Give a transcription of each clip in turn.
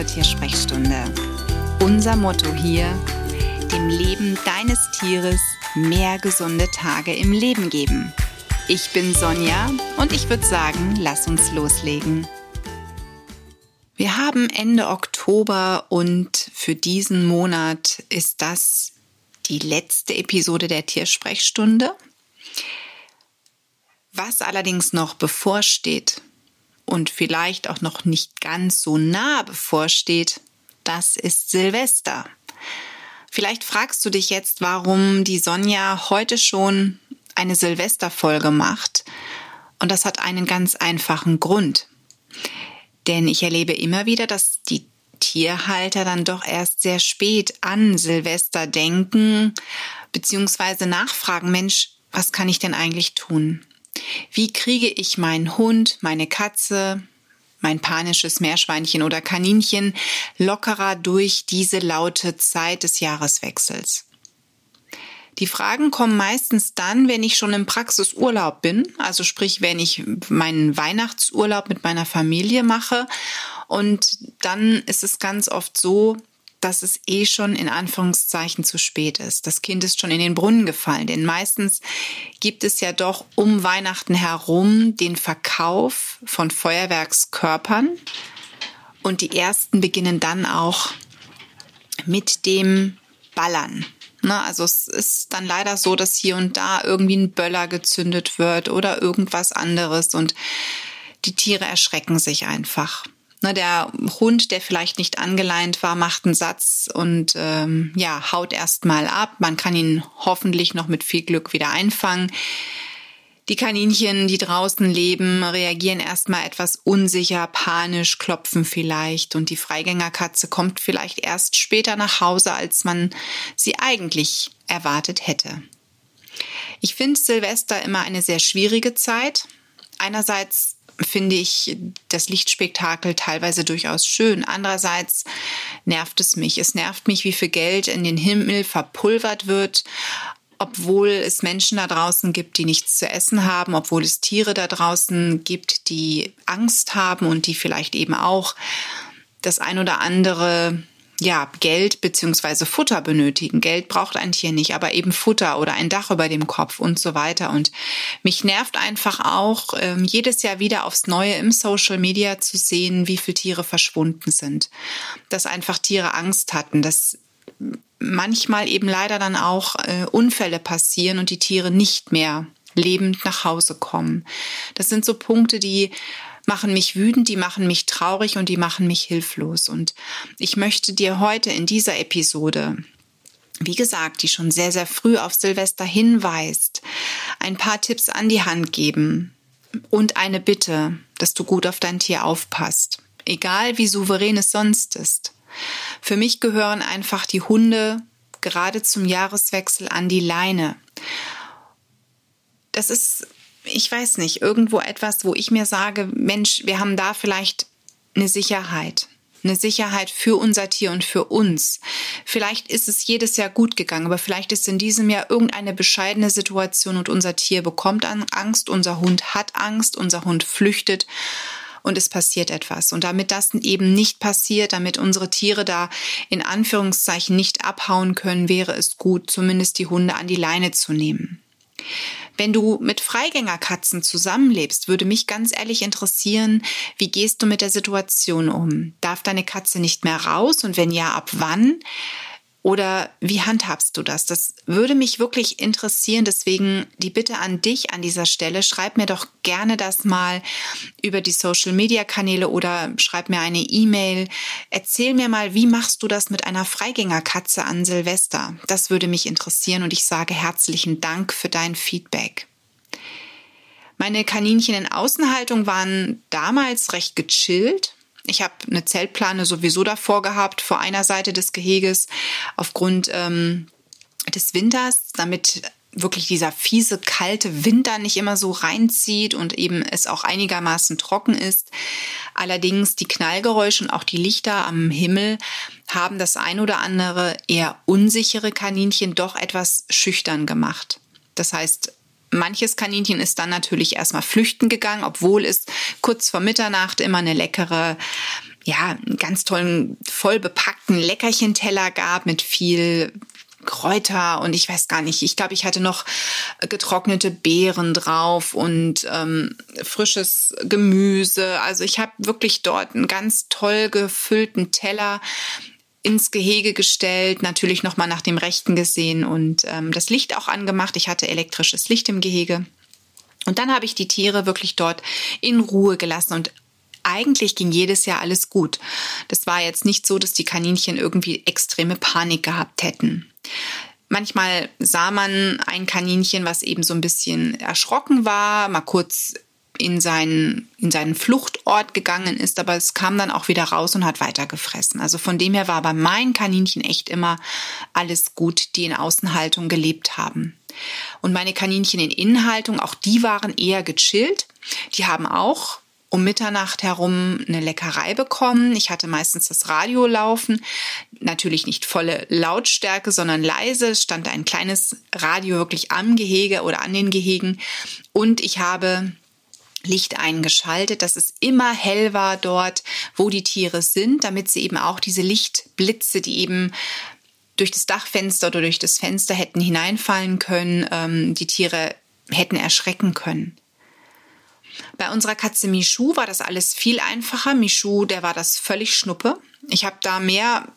zur Tiersprechstunde. Unser Motto hier, dem Leben deines Tieres mehr gesunde Tage im Leben geben. Ich bin Sonja und ich würde sagen, lass uns loslegen. Wir haben Ende Oktober und für diesen Monat ist das die letzte Episode der Tiersprechstunde. Was allerdings noch bevorsteht und vielleicht auch noch nicht ganz so nah bevorsteht, das ist Silvester. Vielleicht fragst du dich jetzt, warum die Sonja heute schon eine Silvesterfolge macht. Und das hat einen ganz einfachen Grund. Denn ich erlebe immer wieder, dass die Tierhalter dann doch erst sehr spät an Silvester denken, beziehungsweise nachfragen, Mensch, was kann ich denn eigentlich tun? Wie kriege ich meinen Hund, meine Katze, mein panisches Meerschweinchen oder Kaninchen lockerer durch diese laute Zeit des Jahreswechsels? Die Fragen kommen meistens dann, wenn ich schon im Praxisurlaub bin, also sprich, wenn ich meinen Weihnachtsurlaub mit meiner Familie mache. Und dann ist es ganz oft so, dass es eh schon in Anführungszeichen zu spät ist. Das Kind ist schon in den Brunnen gefallen, denn meistens gibt es ja doch um Weihnachten herum den Verkauf von Feuerwerkskörpern und die ersten beginnen dann auch mit dem Ballern. Ne, also es ist dann leider so, dass hier und da irgendwie ein Böller gezündet wird oder irgendwas anderes und die Tiere erschrecken sich einfach. Ne, der Hund, der vielleicht nicht angeleint war, macht einen Satz und ähm, ja, haut erst mal ab. Man kann ihn hoffentlich noch mit viel Glück wieder einfangen. Die Kaninchen, die draußen leben, reagieren erstmal etwas unsicher, panisch, klopfen vielleicht und die Freigängerkatze kommt vielleicht erst später nach Hause, als man sie eigentlich erwartet hätte. Ich finde Silvester immer eine sehr schwierige Zeit. Einerseits finde ich das Lichtspektakel teilweise durchaus schön. Andererseits nervt es mich. Es nervt mich, wie viel Geld in den Himmel verpulvert wird, obwohl es Menschen da draußen gibt, die nichts zu essen haben, obwohl es Tiere da draußen gibt, die Angst haben und die vielleicht eben auch das ein oder andere ja, Geld beziehungsweise Futter benötigen. Geld braucht ein Tier nicht, aber eben Futter oder ein Dach über dem Kopf und so weiter. Und mich nervt einfach auch, ähm, jedes Jahr wieder aufs Neue im Social Media zu sehen, wie viele Tiere verschwunden sind. Dass einfach Tiere Angst hatten, dass manchmal eben leider dann auch äh, Unfälle passieren und die Tiere nicht mehr lebend nach Hause kommen. Das sind so Punkte, die machen mich wütend, die machen mich traurig und die machen mich hilflos. Und ich möchte dir heute in dieser Episode wie gesagt, die schon sehr, sehr früh auf Silvester hinweist, ein paar Tipps an die Hand geben und eine Bitte, dass du gut auf dein Tier aufpasst, egal wie souverän es sonst ist. Für mich gehören einfach die Hunde gerade zum Jahreswechsel an die Leine. Das ist ich weiß nicht, irgendwo etwas, wo ich mir sage, Mensch, wir haben da vielleicht eine Sicherheit. Eine Sicherheit für unser Tier und für uns. Vielleicht ist es jedes Jahr gut gegangen, aber vielleicht ist in diesem Jahr irgendeine bescheidene Situation und unser Tier bekommt Angst, unser Hund hat Angst, unser Hund flüchtet und es passiert etwas. Und damit das eben nicht passiert, damit unsere Tiere da in Anführungszeichen nicht abhauen können, wäre es gut, zumindest die Hunde an die Leine zu nehmen. Wenn du mit Freigängerkatzen zusammenlebst, würde mich ganz ehrlich interessieren, wie gehst du mit der Situation um? Darf deine Katze nicht mehr raus und wenn ja, ab wann? Oder wie handhabst du das? Das würde mich wirklich interessieren. Deswegen die Bitte an dich an dieser Stelle. Schreib mir doch gerne das mal über die Social Media Kanäle oder schreib mir eine E-Mail. Erzähl mir mal, wie machst du das mit einer Freigängerkatze an Silvester? Das würde mich interessieren und ich sage herzlichen Dank für dein Feedback. Meine Kaninchen in Außenhaltung waren damals recht gechillt. Ich habe eine Zeltplane sowieso davor gehabt, vor einer Seite des Geheges, aufgrund ähm, des Winters, damit wirklich dieser fiese, kalte Winter nicht immer so reinzieht und eben es auch einigermaßen trocken ist. Allerdings die Knallgeräusche und auch die Lichter am Himmel haben das ein oder andere eher unsichere Kaninchen doch etwas schüchtern gemacht. Das heißt, Manches Kaninchen ist dann natürlich erstmal flüchten gegangen, obwohl es kurz vor Mitternacht immer eine leckere ja, einen ganz tollen, voll bepackten Leckerchenteller gab mit viel Kräuter und ich weiß gar nicht, ich glaube, ich hatte noch getrocknete Beeren drauf und ähm, frisches Gemüse. Also ich habe wirklich dort einen ganz toll gefüllten Teller ins Gehege gestellt, natürlich nochmal nach dem Rechten gesehen und ähm, das Licht auch angemacht. Ich hatte elektrisches Licht im Gehege. Und dann habe ich die Tiere wirklich dort in Ruhe gelassen und eigentlich ging jedes Jahr alles gut. Das war jetzt nicht so, dass die Kaninchen irgendwie extreme Panik gehabt hätten. Manchmal sah man ein Kaninchen, was eben so ein bisschen erschrocken war, mal kurz in seinen, in seinen Fluchtort gegangen ist, aber es kam dann auch wieder raus und hat weitergefressen. Also von dem her war bei meinen Kaninchen echt immer alles gut, die in Außenhaltung gelebt haben. Und meine Kaninchen in Innenhaltung, auch die waren eher gechillt. Die haben auch um Mitternacht herum eine Leckerei bekommen. Ich hatte meistens das Radio laufen. Natürlich nicht volle Lautstärke, sondern leise. Es stand ein kleines Radio wirklich am Gehege oder an den Gehegen. Und ich habe Licht eingeschaltet, dass es immer hell war dort, wo die Tiere sind, damit sie eben auch diese Lichtblitze, die eben durch das Dachfenster oder durch das Fenster hätten hineinfallen können, ähm, die Tiere hätten erschrecken können. Bei unserer Katze Michu war das alles viel einfacher. Michu, der war das völlig schnuppe. Ich habe da mehr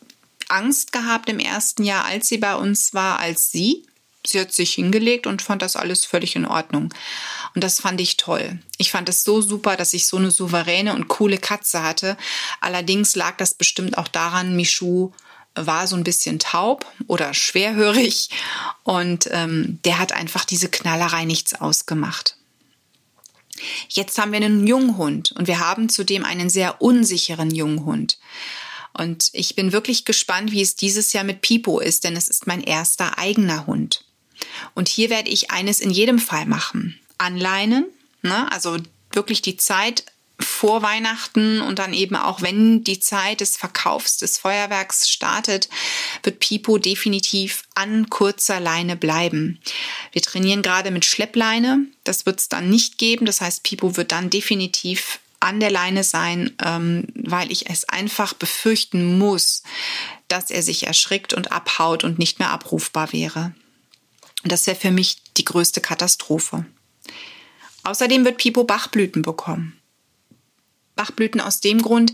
Angst gehabt im ersten Jahr, als sie bei uns war, als sie. Sie hat sich hingelegt und fand das alles völlig in Ordnung. Und das fand ich toll. Ich fand es so super, dass ich so eine souveräne und coole Katze hatte. Allerdings lag das bestimmt auch daran, Michu war so ein bisschen taub oder schwerhörig und ähm, der hat einfach diese Knallerei nichts ausgemacht. Jetzt haben wir einen Junghund und wir haben zudem einen sehr unsicheren Junghund. Und ich bin wirklich gespannt, wie es dieses Jahr mit Pipo ist, denn es ist mein erster eigener Hund. Und hier werde ich eines in jedem Fall machen. Anleinen, ne? also wirklich die Zeit vor Weihnachten und dann eben auch, wenn die Zeit des Verkaufs des Feuerwerks startet, wird Pipo definitiv an kurzer Leine bleiben. Wir trainieren gerade mit Schleppleine. Das wird es dann nicht geben. Das heißt, Pipo wird dann definitiv an der Leine sein, ähm, weil ich es einfach befürchten muss, dass er sich erschrickt und abhaut und nicht mehr abrufbar wäre. Und das wäre für mich die größte Katastrophe. Außerdem wird Pipo Bachblüten bekommen. Bachblüten aus dem Grund,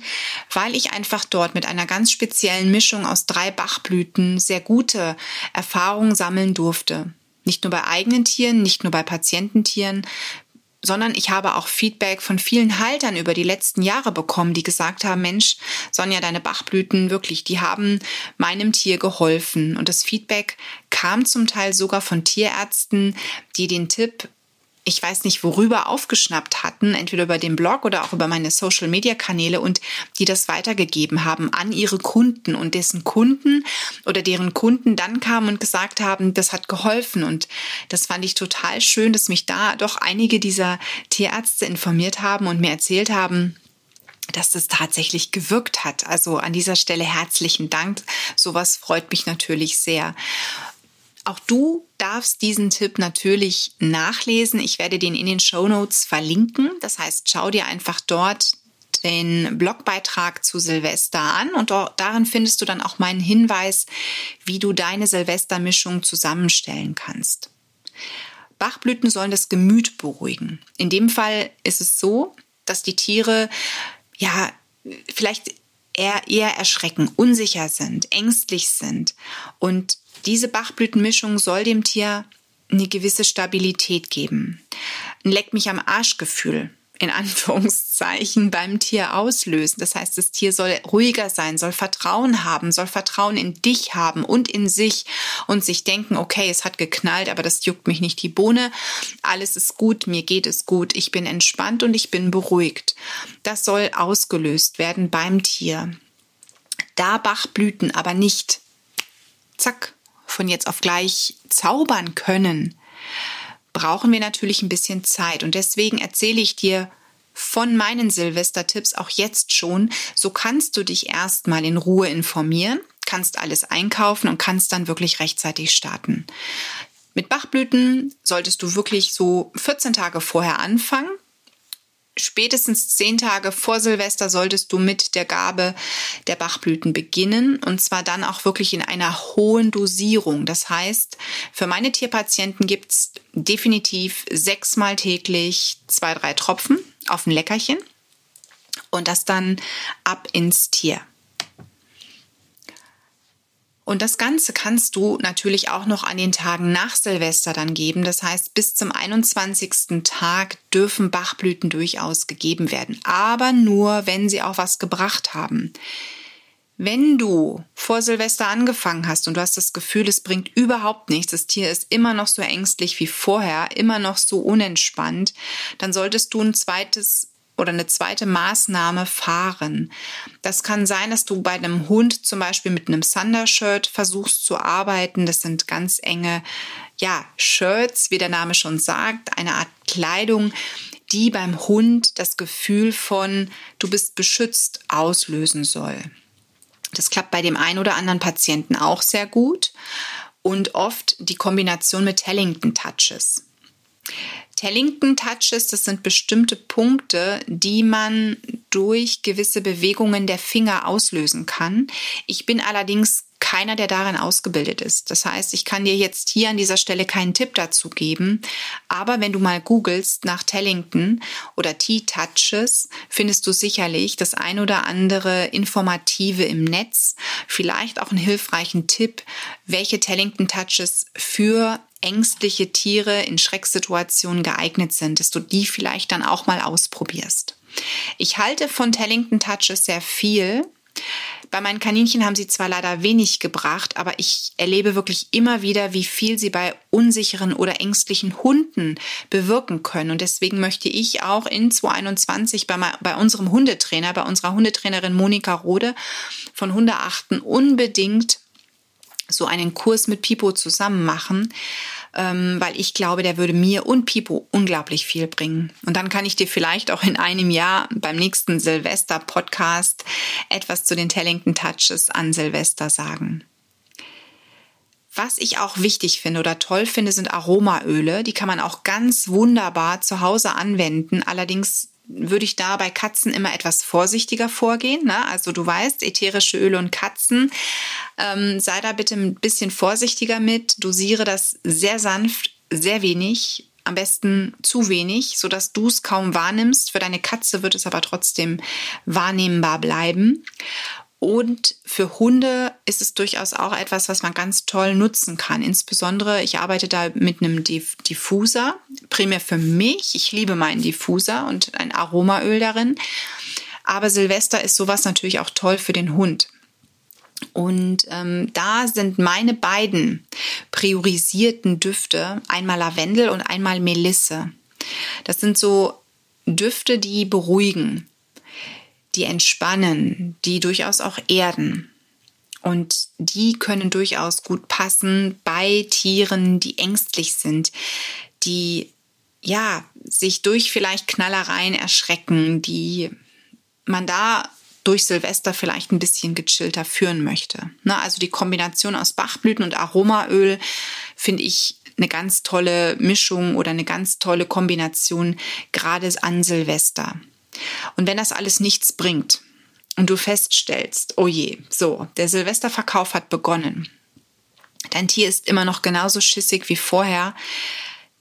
weil ich einfach dort mit einer ganz speziellen Mischung aus drei Bachblüten sehr gute Erfahrungen sammeln durfte. Nicht nur bei eigenen Tieren, nicht nur bei Patiententieren, sondern ich habe auch Feedback von vielen Haltern über die letzten Jahre bekommen, die gesagt haben, Mensch, Sonja, deine Bachblüten wirklich, die haben meinem Tier geholfen. Und das Feedback kam zum Teil sogar von Tierärzten, die den Tipp ich weiß nicht worüber aufgeschnappt hatten, entweder über den Blog oder auch über meine Social-Media-Kanäle und die das weitergegeben haben an ihre Kunden und dessen Kunden oder deren Kunden dann kamen und gesagt haben, das hat geholfen und das fand ich total schön, dass mich da doch einige dieser Tierärzte informiert haben und mir erzählt haben, dass das tatsächlich gewirkt hat. Also an dieser Stelle herzlichen Dank. Sowas freut mich natürlich sehr. Auch du darfst diesen Tipp natürlich nachlesen. Ich werde den in den Show Notes verlinken. Das heißt, schau dir einfach dort den Blogbeitrag zu Silvester an und darin findest du dann auch meinen Hinweis, wie du deine Silvestermischung zusammenstellen kannst. Bachblüten sollen das Gemüt beruhigen. In dem Fall ist es so, dass die Tiere ja vielleicht eher, eher erschrecken, unsicher sind, ängstlich sind und diese Bachblütenmischung soll dem Tier eine gewisse Stabilität geben. Ein Leck mich am Arschgefühl in Anführungszeichen beim Tier auslösen. Das heißt, das Tier soll ruhiger sein, soll Vertrauen haben, soll Vertrauen in dich haben und in sich und sich denken, okay, es hat geknallt, aber das juckt mich nicht die Bohne. Alles ist gut, mir geht es gut, ich bin entspannt und ich bin beruhigt. Das soll ausgelöst werden beim Tier. Da Bachblüten aber nicht zack von jetzt auf gleich zaubern können, brauchen wir natürlich ein bisschen Zeit. Und deswegen erzähle ich dir von meinen Silvestertipps auch jetzt schon. So kannst du dich erstmal in Ruhe informieren, kannst alles einkaufen und kannst dann wirklich rechtzeitig starten. Mit Bachblüten solltest du wirklich so 14 Tage vorher anfangen. Spätestens zehn Tage vor Silvester solltest du mit der Gabe der Bachblüten beginnen und zwar dann auch wirklich in einer hohen Dosierung. Das heißt, für meine Tierpatienten gibt's definitiv sechsmal täglich zwei, drei Tropfen auf ein Leckerchen und das dann ab ins Tier. Und das Ganze kannst du natürlich auch noch an den Tagen nach Silvester dann geben. Das heißt, bis zum 21. Tag dürfen Bachblüten durchaus gegeben werden. Aber nur, wenn sie auch was gebracht haben. Wenn du vor Silvester angefangen hast und du hast das Gefühl, es bringt überhaupt nichts, das Tier ist immer noch so ängstlich wie vorher, immer noch so unentspannt, dann solltest du ein zweites oder eine zweite Maßnahme fahren. Das kann sein, dass du bei einem Hund zum Beispiel mit einem Thunder-Shirt versuchst zu arbeiten. Das sind ganz enge, ja, Shirts, wie der Name schon sagt, eine Art Kleidung, die beim Hund das Gefühl von du bist beschützt auslösen soll. Das klappt bei dem einen oder anderen Patienten auch sehr gut und oft die Kombination mit Tellington Touches. Tellington Touches, das sind bestimmte Punkte, die man durch gewisse Bewegungen der Finger auslösen kann. Ich bin allerdings keiner, der darin ausgebildet ist. Das heißt, ich kann dir jetzt hier an dieser Stelle keinen Tipp dazu geben. Aber wenn du mal googelst nach Tellington oder T-Touches, findest du sicherlich das ein oder andere Informative im Netz. Vielleicht auch einen hilfreichen Tipp, welche Tellington Touches für ängstliche Tiere in Schrecksituationen geeignet sind, dass du die vielleicht dann auch mal ausprobierst. Ich halte von Tellington Touches sehr viel. Bei meinen Kaninchen haben sie zwar leider wenig gebracht, aber ich erlebe wirklich immer wieder, wie viel sie bei unsicheren oder ängstlichen Hunden bewirken können. Und deswegen möchte ich auch in 2021 bei, bei unserem Hundetrainer, bei unserer Hundetrainerin Monika Rode von Hundeachten unbedingt so einen Kurs mit Pipo zusammen machen, ähm, weil ich glaube, der würde mir und Pipo unglaublich viel bringen. Und dann kann ich dir vielleicht auch in einem Jahr beim nächsten Silvester-Podcast etwas zu den Tellington Touches an Silvester sagen. Was ich auch wichtig finde oder toll finde, sind Aromaöle. Die kann man auch ganz wunderbar zu Hause anwenden. Allerdings würde ich da bei Katzen immer etwas vorsichtiger vorgehen. Ne? Also du weißt, ätherische Öle und Katzen, ähm, sei da bitte ein bisschen vorsichtiger mit. Dosiere das sehr sanft, sehr wenig, am besten zu wenig, sodass du es kaum wahrnimmst. Für deine Katze wird es aber trotzdem wahrnehmbar bleiben. Und für Hunde ist es durchaus auch etwas, was man ganz toll nutzen kann. Insbesondere, ich arbeite da mit einem Diffuser, primär für mich. Ich liebe meinen Diffuser und ein Aromaöl darin. Aber Silvester ist sowas natürlich auch toll für den Hund. Und ähm, da sind meine beiden priorisierten Düfte einmal Lavendel und einmal Melisse. Das sind so Düfte, die beruhigen die entspannen, die durchaus auch erden. Und die können durchaus gut passen bei Tieren, die ängstlich sind, die ja sich durch vielleicht Knallereien erschrecken, die man da durch Silvester vielleicht ein bisschen gechillter führen möchte. Ne, also die Kombination aus Bachblüten und Aromaöl finde ich eine ganz tolle Mischung oder eine ganz tolle Kombination gerade an Silvester. Und wenn das alles nichts bringt und du feststellst, oh je, so, der Silvesterverkauf hat begonnen, dein Tier ist immer noch genauso schissig wie vorher,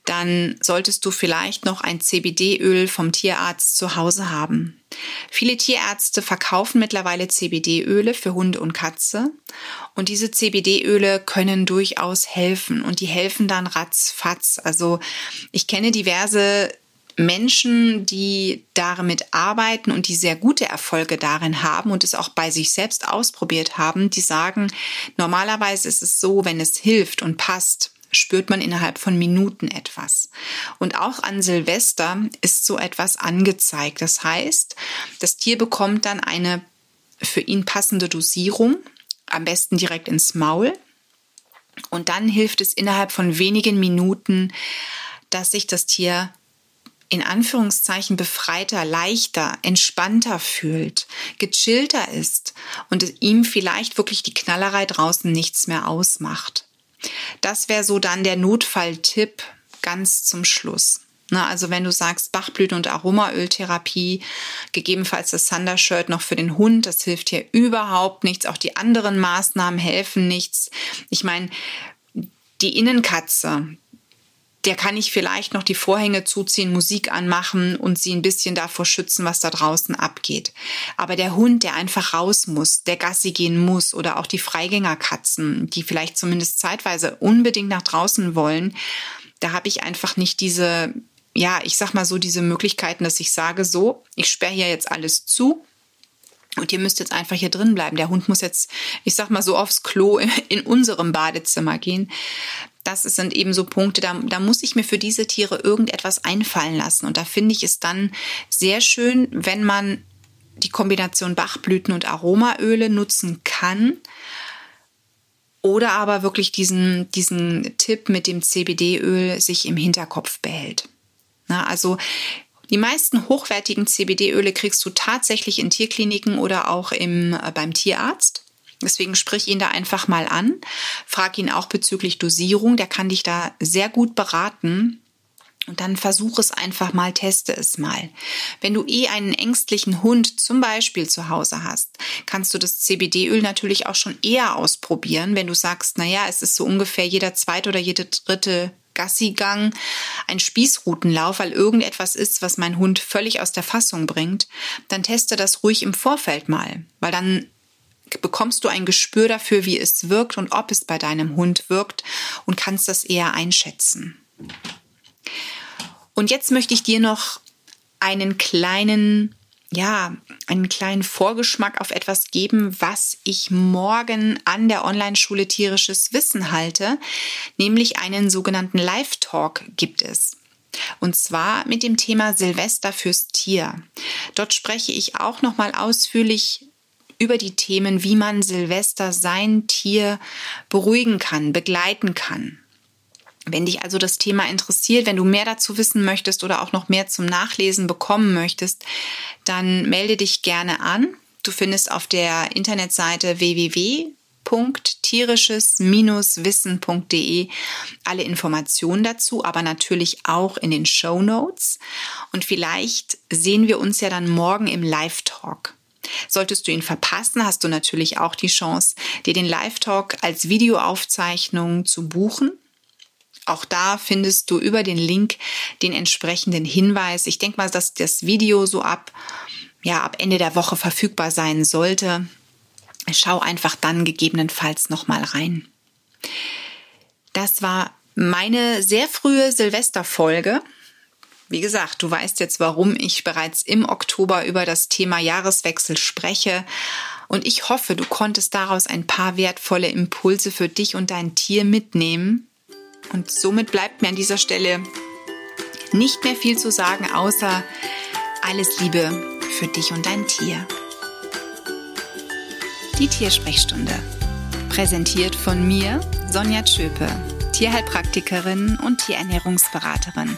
dann solltest du vielleicht noch ein CBD-Öl vom Tierarzt zu Hause haben. Viele Tierärzte verkaufen mittlerweile CBD-Öle für Hunde und Katze und diese CBD-Öle können durchaus helfen und die helfen dann ratzfatz. Also ich kenne diverse Menschen, die damit arbeiten und die sehr gute Erfolge darin haben und es auch bei sich selbst ausprobiert haben, die sagen, normalerweise ist es so, wenn es hilft und passt, spürt man innerhalb von Minuten etwas. Und auch an Silvester ist so etwas angezeigt. Das heißt, das Tier bekommt dann eine für ihn passende Dosierung, am besten direkt ins Maul. Und dann hilft es innerhalb von wenigen Minuten, dass sich das Tier in Anführungszeichen befreiter, leichter, entspannter fühlt, gechillter ist und ihm vielleicht wirklich die Knallerei draußen nichts mehr ausmacht. Das wäre so dann der Notfalltipp ganz zum Schluss. Na, also wenn du sagst Bachblüten- und Aromaöltherapie, gegebenenfalls das Thunder-Shirt noch für den Hund, das hilft hier überhaupt nichts. Auch die anderen Maßnahmen helfen nichts. Ich meine, die Innenkatze, der kann ich vielleicht noch die Vorhänge zuziehen, Musik anmachen und sie ein bisschen davor schützen, was da draußen abgeht. Aber der Hund, der einfach raus muss, der Gassi gehen muss oder auch die Freigängerkatzen, die vielleicht zumindest zeitweise unbedingt nach draußen wollen, da habe ich einfach nicht diese, ja, ich sag mal so, diese Möglichkeiten, dass ich sage, so, ich sperre hier jetzt alles zu. Und ihr müsst jetzt einfach hier drin bleiben. Der Hund muss jetzt, ich sag mal so, aufs Klo in unserem Badezimmer gehen das sind eben so Punkte, da, da muss ich mir für diese Tiere irgendetwas einfallen lassen. Und da finde ich es dann sehr schön, wenn man die Kombination Bachblüten und Aromaöle nutzen kann. Oder aber wirklich diesen, diesen Tipp mit dem CBD-Öl sich im Hinterkopf behält. Na, also die meisten hochwertigen CBD-Öle kriegst du tatsächlich in Tierkliniken oder auch im, äh, beim Tierarzt. Deswegen sprich ihn da einfach mal an. Frag ihn auch bezüglich Dosierung. Der kann dich da sehr gut beraten. Und dann versuch es einfach mal, teste es mal. Wenn du eh einen ängstlichen Hund zum Beispiel zu Hause hast, kannst du das CBD-Öl natürlich auch schon eher ausprobieren. Wenn du sagst, naja, es ist so ungefähr jeder zweite oder jede dritte Gassigang, ein Spießrutenlauf, weil irgendetwas ist, was mein Hund völlig aus der Fassung bringt, dann teste das ruhig im Vorfeld mal, weil dann bekommst du ein Gespür dafür, wie es wirkt und ob es bei deinem Hund wirkt und kannst das eher einschätzen. Und jetzt möchte ich dir noch einen kleinen, ja, einen kleinen Vorgeschmack auf etwas geben, was ich morgen an der Online-Schule Tierisches Wissen halte, nämlich einen sogenannten Live-Talk gibt es. Und zwar mit dem Thema Silvester fürs Tier. Dort spreche ich auch noch mal ausführlich über die Themen, wie man Silvester sein Tier beruhigen kann, begleiten kann. Wenn dich also das Thema interessiert, wenn du mehr dazu wissen möchtest oder auch noch mehr zum Nachlesen bekommen möchtest, dann melde dich gerne an. Du findest auf der Internetseite www.tierisches-wissen.de alle Informationen dazu, aber natürlich auch in den Show Notes. Und vielleicht sehen wir uns ja dann morgen im Live-Talk. Solltest du ihn verpassen, hast du natürlich auch die Chance, dir den Live-Talk als Videoaufzeichnung zu buchen. Auch da findest du über den Link den entsprechenden Hinweis. Ich denke mal, dass das Video so ab, ja, ab Ende der Woche verfügbar sein sollte. Schau einfach dann gegebenenfalls nochmal rein. Das war meine sehr frühe Silvesterfolge. Wie gesagt, du weißt jetzt, warum ich bereits im Oktober über das Thema Jahreswechsel spreche. Und ich hoffe, du konntest daraus ein paar wertvolle Impulse für dich und dein Tier mitnehmen. Und somit bleibt mir an dieser Stelle nicht mehr viel zu sagen, außer alles Liebe für dich und dein Tier. Die Tiersprechstunde. Präsentiert von mir, Sonja Tschöpe, Tierheilpraktikerin und Tierernährungsberaterin.